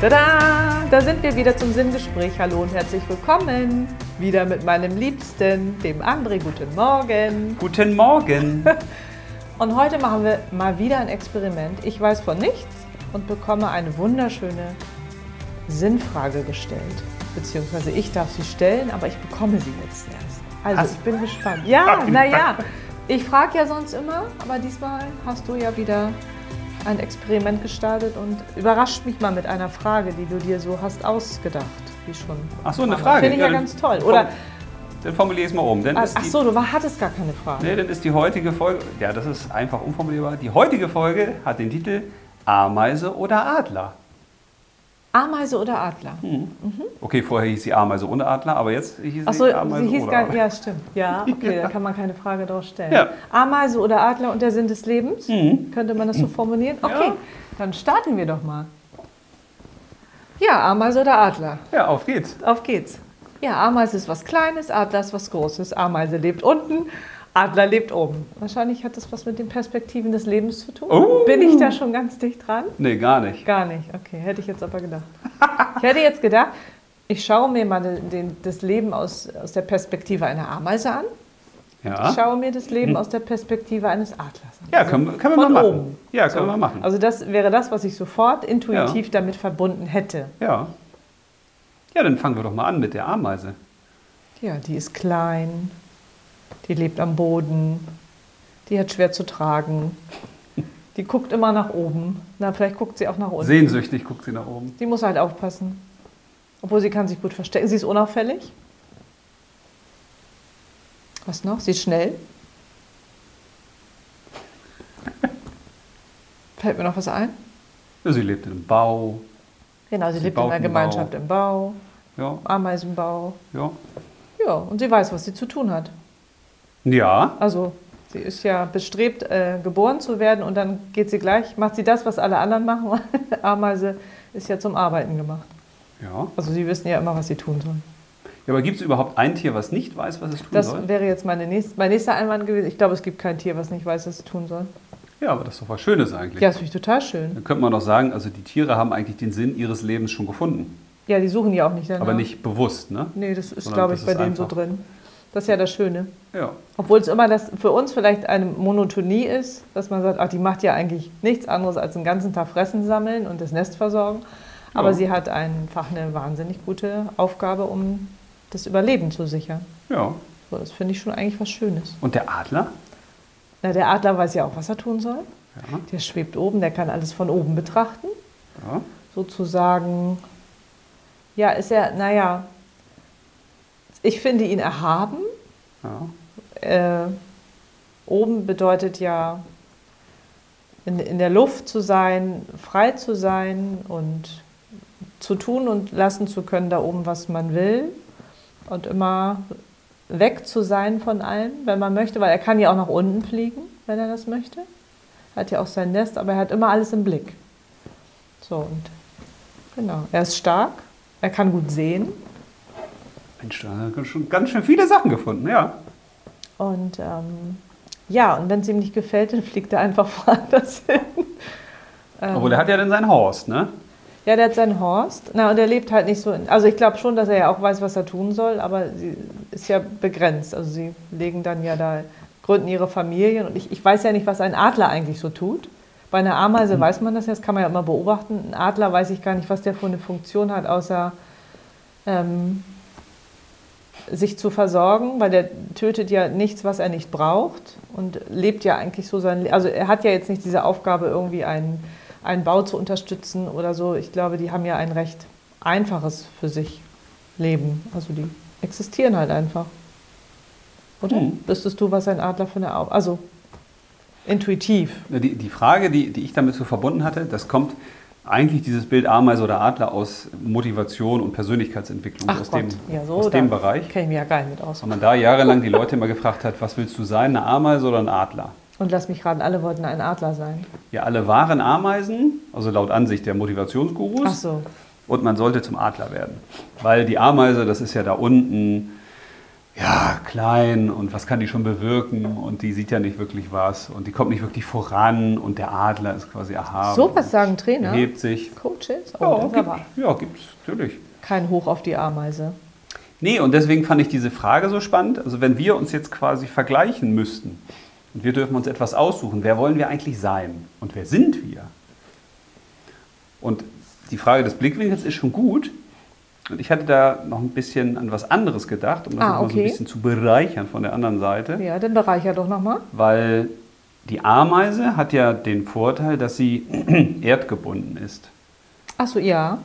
Tada! Da sind wir wieder zum Sinngespräch. Hallo und herzlich willkommen. Wieder mit meinem Liebsten, dem André. Guten Morgen. Guten Morgen. Und heute machen wir mal wieder ein Experiment. Ich weiß von nichts und bekomme eine wunderschöne Sinnfrage gestellt. Beziehungsweise ich darf sie stellen, aber ich bekomme sie jetzt erst. Also Hast- ich bin gespannt. Ja, naja. Ich frage ja sonst immer, aber diesmal hast du ja wieder ein Experiment gestartet und überrascht mich mal mit einer Frage, die du dir so hast ausgedacht. Wie schon. Ach so, eine Frage. Finde ich ja, Ja, ganz toll. Oder, Dann formuliere ich es mal um. Dann ach die, so, du war- hattest gar keine Frage. nee, dann ist die heutige Folge, ja, das ist einfach unformulierbar. Die heutige Folge hat den Titel Ameise oder Adler. Ameise oder Adler? Okay, vorher hieß sie Ameise ohne Adler, aber jetzt hieß Ach so, sie Ameise sie hieß oder gar Adler. Ja, stimmt. Ja, okay, da kann man keine Frage drauf stellen. Ja. Ameise oder Adler und der Sinn des Lebens? Mhm. Könnte man das so formulieren? Okay, Ja. dann starten wir doch mal. Ja, Ameise oder Adler? Ja, auf geht's. Auf geht's. Ja, Ameise ist was Kleines, Adler ist was Großes. Ameise lebt unten, Adler lebt oben. Wahrscheinlich hat das was mit den Perspektiven des Lebens zu tun. Oh. Bin ich da schon ganz dicht dran? Nee, gar nicht. Gar nicht. Okay, hätte ich jetzt aber gedacht. Ich hätte jetzt gedacht, ich schaue mir mal den, den, das Leben aus, aus der Perspektive einer Ameise an. Ich Ja, schaue mir das Leben aus der Perspektive eines Adlers an. ja können, wir- können wir Von mal machen. oben. Ja, können wir machen. Also das wäre das, was ich sofort intuitiv damit verbunden hätte. ja. Ja, dann fangen wir doch mal an mit der Ameise. Ja, die ist klein, die lebt am Boden, die hat schwer zu tragen, die guckt immer nach oben. Na, vielleicht guckt sie auch nach unten. Sehnsüchtig guckt sie nach oben. Die muss halt aufpassen. Obwohl sie kann sich gut verstecken. Sie ist unauffällig. Was noch? Sie ist schnell. Fällt mir noch was ein? Ja, sie lebt im Bau. Genau, sie, Sie lebt in einen Gemeinschaft Bau. im Bau, Ja, Ameisenbau. ja. Ja, und sie weiß, was sie zu tun hat. Ja, Also, sie ist ja bestrebt, äh, geboren zu werden und dann geht sie gleich, macht sie das, was alle anderen machen. Ameise ist ja zum Arbeiten gemacht. ja. Also, sie wissen ja immer, was sie tun sollen. Ja, aber gibt es überhaupt ein Tier, was nicht weiß, was es tun Das soll? wäre jetzt meine nächste, mein nächster Einwand gewesen. Ich glaube, es gibt kein Tier, was nicht weiß, was es tun soll. Ja, aber das ist doch was Schönes eigentlich. Ja, das finde ich total schön. Dann könnte man doch sagen, also die Tiere haben eigentlich den Sinn ihres Lebens schon gefunden. Ja, die suchen ja auch nicht danach. Aber nicht bewusst, ne? Nee, das ist, Sondern glaube das ich, bei denen so drin. Das ist ja das Schöne. Ja. Obwohl es immer das für uns vielleicht eine Monotonie ist, dass man sagt, ach, die macht ja eigentlich nichts anderes als den ganzen Tag Fressen sammeln und das Nest versorgen. Aber Ja. sie hat einfach eine wahnsinnig gute Aufgabe, um das Überleben zu sichern. Ja. So, das finde ich schon eigentlich was Schönes. Und der Adler? Na, der Adler weiß ja auch, was er tun soll. Ja. Der schwebt oben, der kann alles von oben betrachten. ja. Sozusagen, ja, ist er, naja, ich finde ihn erhaben. ja. Äh, oben bedeutet ja, in, in der Luft zu sein, frei zu sein und zu tun und lassen zu können, da oben, was man will. Und immer weg zu sein von allem, wenn man möchte, weil er kann ja auch nach unten fliegen, wenn er das möchte. Er hat ja auch sein Nest, aber er hat immer alles im Blick. So, und genau, er ist stark, er kann gut sehen. Mensch, da hat er schon ganz schön viele Sachen gefunden, ja. Und ähm, ja, und wenn es ihm nicht gefällt, dann fliegt er einfach woanders hin. Ähm, Obwohl, er hat ja dann seinen Horst, ne? ja, der hat seinen Horst. Na, und er lebt halt nicht so. In, also ich glaube schon, dass er ja auch weiß, was er tun soll, aber sie ist ja begrenzt. Also sie legen dann ja da, gründen ihre Familien. Und ich, ich weiß ja nicht, was ein Adler eigentlich so tut. Bei einer Ameise weiß man das ja, das kann man ja immer beobachten. Ein Adler weiß ich gar nicht, was der für eine Funktion hat, außer ähm, sich zu versorgen, weil der tötet ja nichts, was er nicht braucht und lebt ja eigentlich so sein Le Also er hat ja jetzt nicht diese Aufgabe, irgendwie einen, einen Bau zu unterstützen oder so. Ich glaube, die haben ja ein recht einfaches für sich Leben. Also die existieren halt einfach. Oder? Hm. Wüsstest du, was ein Adler für eine Aufgabe... Also intuitiv. Die, die Frage, die, die ich damit so verbunden hatte, das kommt eigentlich dieses Bild Ameise oder Adler aus Motivation und Persönlichkeitsentwicklung, Ach aus, Gott, dem, ja, so, aus dem Bereich. Kenne ich mich ja nicht mit aus. Und man da jahrelang die Leute immer gefragt hat, was willst du sein, eine Ameise oder ein Adler? Und lass mich raten, alle wollten ein Adler sein. Ja, alle waren Ameisen, also laut Ansicht der Motivationsgurus. Ach so. Und man sollte zum Adler werden. Weil die Ameise, das ist ja da unten ja, klein und was kann die schon bewirken und die sieht ja nicht wirklich was und die kommt nicht wirklich voran und der Adler ist quasi erhaben. So was sagen Trainer? Hebt sich. Coaches? Ja, Oh, ist gibt, aber ja, gibt's, natürlich. kein Hoch auf die Ameise. Nee, und deswegen fand ich diese Frage so spannend. Also wenn wir uns jetzt quasi vergleichen müssten und wir dürfen uns etwas aussuchen, wer wollen wir eigentlich sein und wer sind wir? Und die Frage des Blickwinkels ist schon gut. Und ich hatte da noch ein bisschen an was anderes gedacht, um das Ah, noch mal so ein okay. bisschen zu bereichern von der anderen Seite. Ja, dann bereicher doch nochmal. Weil die Ameise hat ja den Vorteil, dass sie erdgebunden ist. Achso, ja.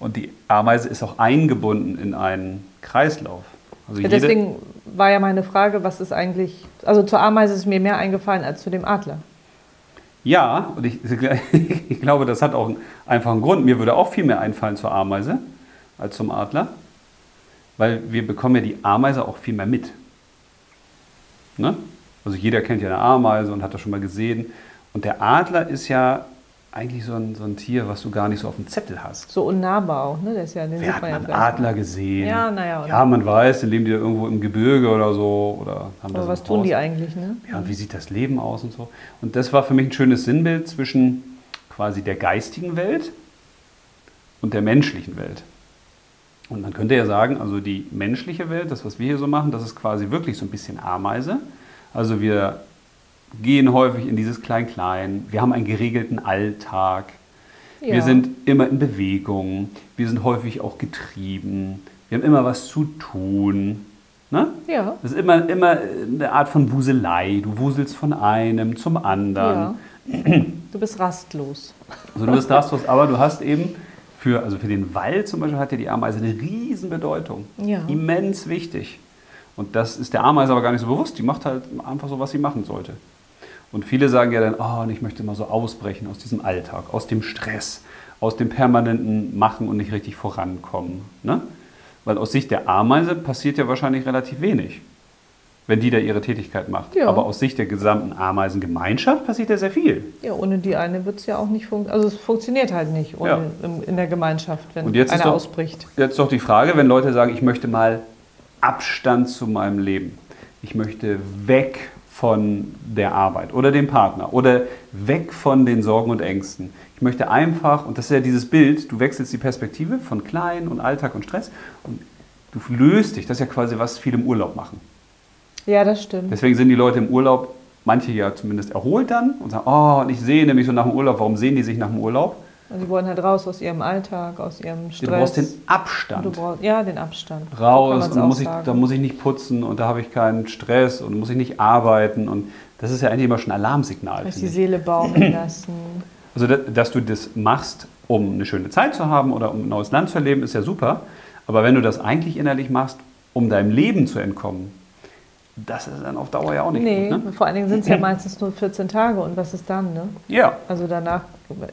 Und die Ameise ist auch eingebunden in einen Kreislauf. Also Ja, Deswegen war ja meine Frage, was ist eigentlich. Also zur Ameise ist mir mehr eingefallen als zu dem Adler. Ja, und ich, ich glaube, das hat auch einen einfachen Grund. Mir würde auch viel mehr einfallen zur Ameise als zum Adler, weil wir bekommen ja die Ameise auch viel mehr mit. Ne? Also jeder kennt ja eine Ameise und hat das schon mal gesehen. Und der Adler ist ja eigentlich so ein, so ein Tier, was du gar nicht so auf dem Zettel hast. So unnahbar auch, ne? Der ist ja, den Wer hat man ja. Adler gesehen? Ja, naja? Ja, man weiß, dann leben die ja irgendwo im Gebirge oder so. Oder haben Aber was tun Haus. die eigentlich, ne? Ja, und wie sieht das Leben aus und so. Und das war für mich ein schönes Sinnbild zwischen quasi der geistigen Welt und der menschlichen Welt. Und man könnte ja sagen, also die menschliche Welt, das, was wir hier so machen, das ist quasi wirklich so ein bisschen Ameise. Also wir gehen häufig in dieses Klein-Klein, wir haben einen geregelten Alltag, Ja. wir sind immer in Bewegung, wir sind häufig auch getrieben, wir haben immer was zu tun. Ne? Ja. Das ist immer, immer eine Art von Wuselei. Du wuselst von einem zum anderen. ja. Du bist rastlos. Also du bist rastlos, aber du hast eben für, also für den Wald zum Beispiel hat ja die Ameise eine riesen Bedeutung. Ja. Immens wichtig. Und das ist der Ameise aber gar nicht so bewusst. Die macht halt einfach so, was sie machen sollte. Und viele sagen ja dann, oh, und ich möchte mal so ausbrechen aus diesem Alltag, aus dem Stress, aus dem permanenten Machen und nicht richtig vorankommen. Ne? Weil aus Sicht der Ameise passiert ja wahrscheinlich relativ wenig, wenn die da ihre Tätigkeit macht. Ja. Aber aus Sicht der gesamten Ameisengemeinschaft passiert ja sehr viel. Ja, ohne die eine wird es ja auch nicht funktionieren. Also es funktioniert halt nicht ohne Ja. in der Gemeinschaft, wenn Und jetzt ist einer doch- ausbricht. Jetzt doch die Frage, wenn Leute sagen, ich möchte mal Abstand zu meinem Leben. Ich möchte weg von der Arbeit oder dem Partner oder weg von den Sorgen und Ängsten. Ich möchte einfach, und das ist ja dieses Bild, du wechselst die Perspektive von Klein und Alltag und Stress und du löst dich. Das ist ja quasi, was viele im Urlaub machen. Ja, das stimmt. Deswegen sind die Leute im Urlaub, manche ja zumindest erholt dann und sagen, oh, und ich sehne mich so nach dem Urlaub. Warum sehen die sich nach dem Urlaub? Und die wollen halt raus aus ihrem Alltag, aus ihrem Stress. Du brauchst den Abstand. brauchst, ja, den Abstand. Raus und muss, ich, da muss ich nicht putzen und da habe ich keinen Stress und muss ich nicht arbeiten und das ist ja eigentlich immer schon ein Alarmsignal. Vielleicht die ich. Seele baumeln lassen. Also, da- dass du das machst, um eine schöne Zeit zu haben oder um ein neues Land zu erleben, ist ja super. Aber wenn du das eigentlich innerlich machst, um deinem Leben zu entkommen, das ist dann auf Dauer ja auch nicht Nee, gut. Ne? vor allen Dingen sind es ja meistens nur 14 Tage und was ist dann, ne? Ja, Also danach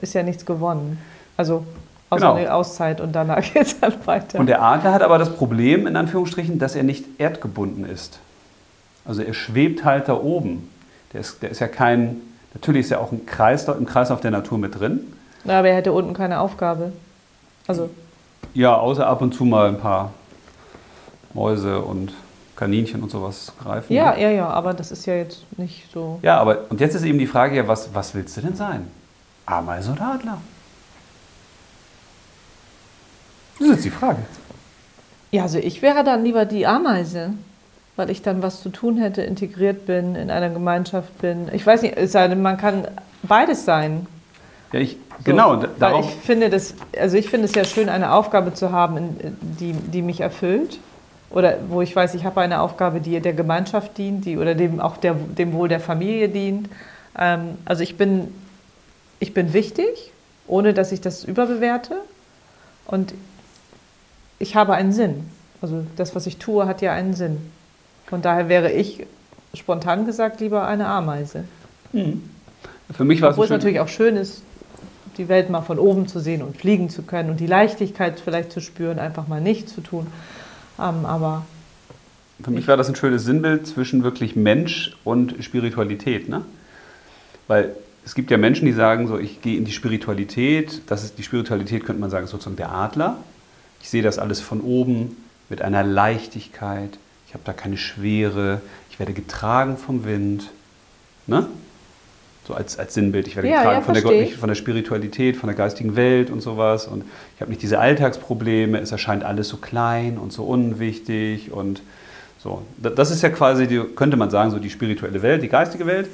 ist ja nichts gewonnen. Also außer Genau. eine Auszeit und danach geht es dann weiter. und der Adler hat aber das Problem, in Anführungsstrichen, dass er nicht erdgebunden ist. Also er schwebt halt da oben. Der ist, der ist ja kein, natürlich ist er auch ein Kreislauf, im Kreislauf der Natur mit drin. Na, aber er hätte unten keine Aufgabe. Also, Ja, außer ab und zu mal ein paar Mäuse und Kaninchen und sowas greifen. ja, ne? ja, ja, aber das ist ja jetzt nicht so. Ja, aber und jetzt ist eben die Frage, ja, was, was willst du denn sein? Ameise oder Adler? Das ist jetzt die Frage. Ja, also ich wäre dann lieber die Ameise, weil ich dann was zu tun hätte, integriert bin, in einer Gemeinschaft bin. Ich weiß nicht, es sei denn, man kann beides sein. Ja, ich, So, genau, darauf, ich finde das, also ich finde es ja schön, eine Aufgabe zu haben, die, die mich erfüllt. Oder wo ich weiß, ich habe eine Aufgabe, die der Gemeinschaft dient, die oder dem auch der, dem Wohl der Familie dient. Ähm, also ich bin, ich bin wichtig, ohne dass ich das überbewerte. Und ich habe einen Sinn. Also das, was ich tue, hat ja einen Sinn. Von daher wäre ich spontan gesagt lieber eine Ameise. für mich war es Obwohl es schön- natürlich auch schön ist, die Welt mal von oben zu sehen und fliegen zu können und die Leichtigkeit vielleicht zu spüren, einfach mal nichts zu tun. Ähm, aber Für mich war das ein schönes Sinnbild zwischen wirklich Mensch und Spiritualität. Ne? Weil es gibt ja Menschen, die sagen, so, ich gehe in die Spiritualität. Das ist die Spiritualität, könnte man sagen, sozusagen der Adler. Ich sehe das alles von oben mit einer Leichtigkeit. Ich habe da keine Schwere, ich werde getragen vom Wind. Ne? So als, als Sinnbild. Ich werde Ja, getragen ja, von, der Gott, von der Spiritualität, von der geistigen Welt und sowas. Und ich habe nicht diese Alltagsprobleme, es erscheint alles so klein und so unwichtig und so. Da- Das ist ja quasi, die, könnte man sagen, so die spirituelle Welt, die geistige Welt.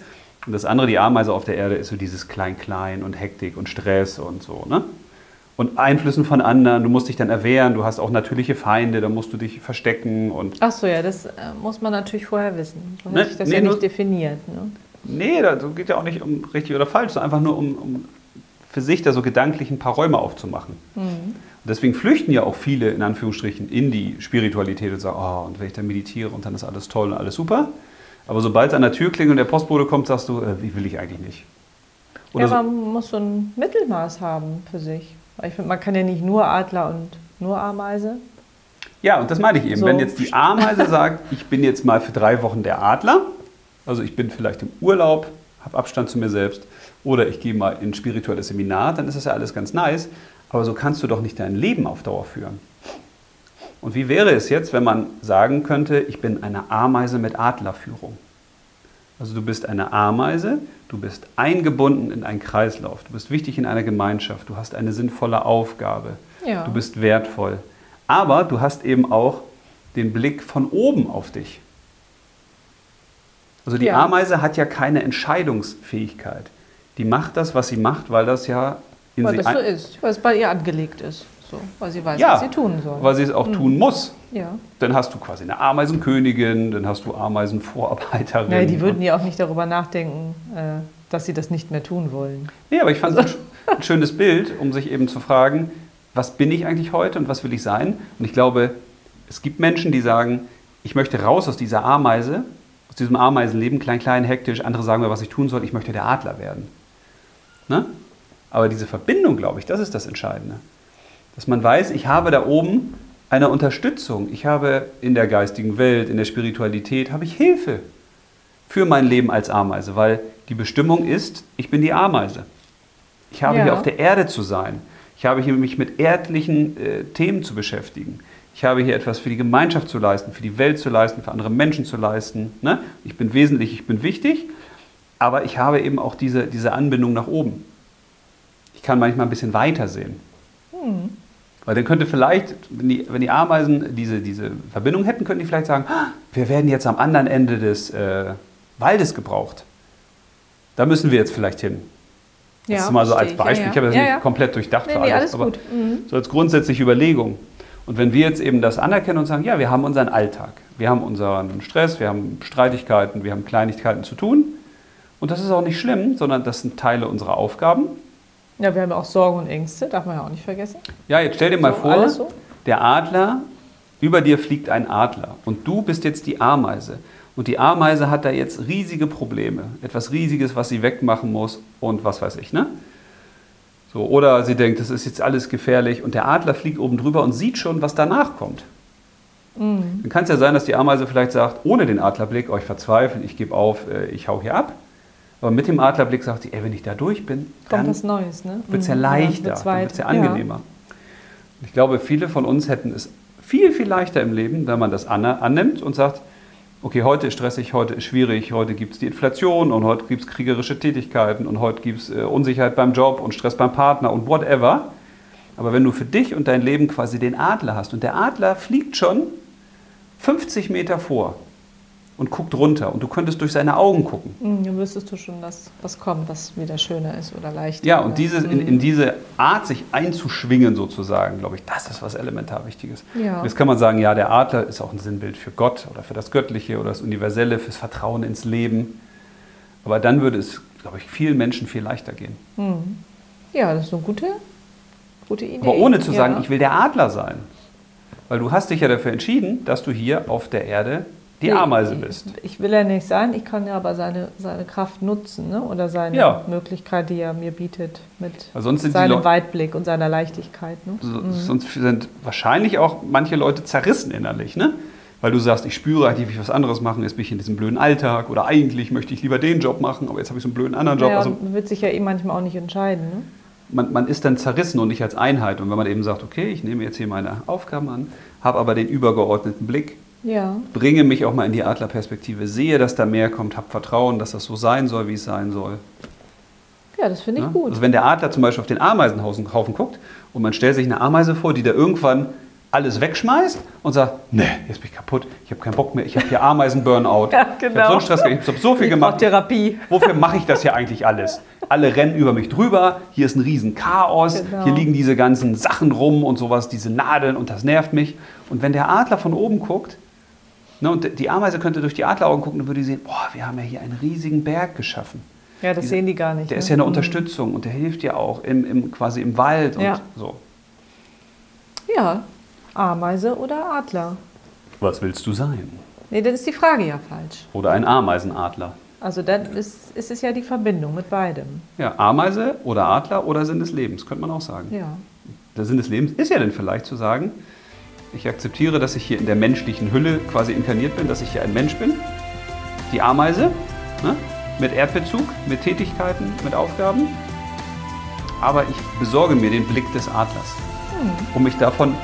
Und das andere, die Ameise auf der Erde, ist so dieses Klein-Klein und Hektik und Stress und so. Ne? Und Einflüssen von anderen, du musst dich dann erwehren, du hast auch natürliche Feinde, da musst du dich verstecken und Ach so, ja, das äh, muss man natürlich vorher wissen. So Ne, hätte ich das nee, ja nicht definiert. Ne? Nee, da geht ja auch nicht um richtig oder falsch, sondern einfach nur um, um für sich da so gedanklich ein paar Räume aufzumachen. Mhm. Und deswegen flüchten ja auch viele in Anführungsstrichen in die Spiritualität und sagen, oh, und wenn ich dann meditiere und dann ist alles toll und alles super. Aber sobald es an der Tür klingelt und der Postbote kommt, sagst du, äh, wie will ich eigentlich nicht. Oder ja, so, man muss so ein Mittelmaß haben für sich. Weil Ich finde, man kann ja nicht nur Adler und nur Ameise. ja, und das meine ich eben. So. Wenn jetzt die Ameise sagt, ich bin jetzt mal für drei Wochen der Adler, also ich bin vielleicht im Urlaub, habe Abstand zu mir selbst, oder ich gehe mal in ein spirituelles Seminar, dann ist das ja alles ganz nice. Aber so kannst du doch nicht dein Leben auf Dauer führen. Und wie wäre es jetzt, wenn man sagen könnte, ich bin eine Ameise mit Adlerführung? Also du bist eine Ameise, du bist eingebunden in einen Kreislauf, du bist wichtig in einer Gemeinschaft, du hast eine sinnvolle Aufgabe, Ja. du bist wertvoll. Aber du hast eben auch den Blick von oben auf dich. Also die Ja. Ameise hat ja keine Entscheidungsfähigkeit. Die macht das, was sie macht, weil das ja in Weil sie das so ist, weil es bei ihr angelegt ist. So, weil sie weiß, Ja, was sie tun soll. weil sie es auch tun muss. ja. Dann hast du quasi eine Ameisenkönigin, dann hast du Ameisenvorarbeiterin. Naja, die würden ja auch nicht darüber nachdenken, äh, dass sie das nicht mehr tun wollen. Nee, aber ich fand es ein, ein schönes Bild, um sich eben zu fragen, was bin ich eigentlich heute und was will ich sein? Und ich glaube, es gibt Menschen, die sagen, ich möchte raus aus dieser Ameise, aus diesem Ameisenleben, klein, klein, hektisch. Andere sagen mir, was ich tun soll, ich möchte der Adler werden. Ne? Aber diese Verbindung, glaube ich, das ist das Entscheidende. Dass man weiß, ich habe da oben eine Unterstützung. Ich habe in der geistigen Welt, in der Spiritualität, habe ich Hilfe für mein Leben als Ameise, weil die Bestimmung ist, ich bin die Ameise. Ich habe Ja. hier auf der Erde zu sein. Ich habe hier mich mit erdlichen äh, Themen zu beschäftigen. Ich habe hier etwas für die Gemeinschaft zu leisten, für die Welt zu leisten, für andere Menschen zu leisten. Ne? Ich bin wesentlich, ich bin wichtig, aber ich habe eben auch diese, diese Anbindung nach oben. Ich kann manchmal ein bisschen weiter sehen. Weil dann könnte vielleicht, wenn die, wenn die Ameisen diese, diese Verbindung hätten, könnten die vielleicht sagen, "Ah, wir werden jetzt am anderen Ende des äh, Waldes gebraucht. Da müssen wir jetzt vielleicht hin. Das Ja, ist mal so als verstehe ich. Ja, Beispiel. ja. Ich habe das nicht komplett durchdacht Nee, für nee, alles, alles aber gut. Mhm. so als grundsätzliche Überlegung. Und wenn wir jetzt eben das anerkennen und sagen, ja, wir haben unseren Alltag, wir haben unseren Stress, wir haben Streitigkeiten, wir haben Kleinigkeiten zu tun. Und das ist auch nicht schlimm, sondern das sind Teile unserer Aufgaben. Ja, wir haben ja auch Sorgen und Ängste, darf man ja auch nicht vergessen. Ja, jetzt stell dir mal So, vor, so? der Adler, über dir fliegt ein Adler und du bist jetzt die Ameise. Und die Ameise hat da jetzt riesige Probleme, etwas Riesiges, was sie wegmachen muss und was weiß ich, ne? So, oder sie denkt, das ist jetzt alles gefährlich und der Adler fliegt oben drüber und sieht schon, was danach kommt. Mhm. Dann kann es ja sein, dass die Ameise vielleicht sagt, ohne den Adlerblick, oh, ich verzweifle, ich gebe auf, äh, ich hau hier ab. Aber mit dem Adlerblick sagt sie, ey, wenn ich da durch bin, Kommt dann was Neues, ne? wird es ja Mhm. leichter, wird's dann wird es ja angenehmer. Und Ich glaube, viele von uns hätten es viel, viel leichter im Leben, wenn man das annimmt und sagt, okay, heute ist stressig, heute ist schwierig, heute gibt es die Inflation und heute gibt es kriegerische Tätigkeiten und heute gibt es äh, Unsicherheit beim Job und Stress beim Partner und whatever. Aber wenn du für dich und dein Leben quasi den Adler hast und der Adler fliegt schon 50 Meter vor und guckt runter und du könntest durch seine Augen gucken. Mhm, Dann wüsstest du schon, dass was kommt, was wieder schöner ist oder leichter. Ja, und dieses, in, Mhm. in diese Art, sich einzuschwingen sozusagen, glaube ich, das ist was elementar Wichtiges. Ja. Jetzt kann man sagen, ja, der Adler ist auch ein Sinnbild für Gott oder für das Göttliche oder das Universelle, fürs Vertrauen ins Leben. Aber dann würde es, glaube ich, vielen Menschen viel leichter gehen. Mhm. Ja, das ist eine gute, gute Idee. Aber ohne zu sagen, ja. ich will der Adler sein. Weil du hast dich ja dafür entschieden, dass du hier auf der Erde die Nee, Ameise bist. Ich will ja nicht sein, ich kann ja aber seine, seine Kraft nutzen ne? oder seine Ja. Möglichkeit, die er mir bietet, mit seinem Weitblick und seiner Leichtigkeit. Ne? So, Sonst sind wahrscheinlich auch manche Leute zerrissen innerlich, ne? Weil du sagst, ich spüre eigentlich, will ich was anderes machen, jetzt bin ich in diesem blöden Alltag oder eigentlich möchte ich lieber den Job machen, aber jetzt habe ich so einen blöden anderen Job. Naja, Also man wird sich ja eh manchmal auch nicht entscheiden. Ne? man, man ist dann zerrissen und nicht als Einheit. Und wenn man eben sagt, okay, ich nehme jetzt hier meine Aufgaben an, habe aber den übergeordneten Blick, Ja. Bringe mich auch mal in die Adlerperspektive. Sehe, dass da mehr kommt. Hab Vertrauen, dass das so sein soll, wie es sein soll. Ja, das finde ich Ja? gut. Also wenn der Adler zum Beispiel auf den Ameisenhaufen Haufen guckt und man stellt sich eine Ameise vor, die da irgendwann alles wegschmeißt und sagt, nee, jetzt bin ich kaputt, ich habe keinen Bock mehr, ich habe hier Ameisen-Burnout. Ja, Ich genau. habe so einen Stress, ich habe so viel Ich gemacht. Therapie. Wofür mache ich das hier eigentlich alles? Alle rennen über mich drüber, hier ist ein riesen Chaos, Genau. hier liegen diese ganzen Sachen rum und sowas, diese Nadeln und das nervt mich. Und wenn der Adler von oben guckt, ne, und die Ameise könnte durch die Adleraugen gucken, dann würde die sehen, boah, wir haben ja hier einen riesigen Berg geschaffen. Ja, das Diese- sehen die gar nicht. Der ne? ist ja eine Mhm. Unterstützung und der hilft dir auch im, im, quasi im Wald und Ja. so. Ja, Ameise oder Adler? Was willst du sein? Nee, dann ist die Frage ja falsch. Oder ein Ameisenadler. Also dann ist, ist es ja die Verbindung mit beidem. Ja, Ameise oder Adler oder Sinn des Lebens, könnte man auch sagen. Ja. Der Sinn des Lebens ist ja dann vielleicht zu sagen, ich akzeptiere, dass ich hier in der menschlichen Hülle quasi inkarniert bin, dass ich hier ein Mensch bin. Die Ameise, ne? mit Erdbezug, mit Tätigkeiten, mit Aufgaben. Aber ich besorge mir den Blick des Adlers, um mich davon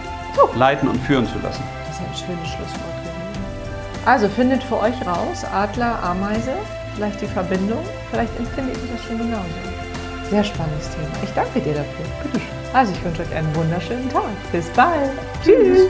leiten und führen zu lassen. Das ist ein schönes Schlusswort gewesen. Also findet für euch raus, Adler, Ameise, vielleicht die Verbindung, vielleicht empfindet ihr das schon genauso. Sehr spannendes Thema. Ich danke dir dafür. Bitteschön. Also ich wünsche euch einen wunderschönen Tag. Bis bald. Tschüss.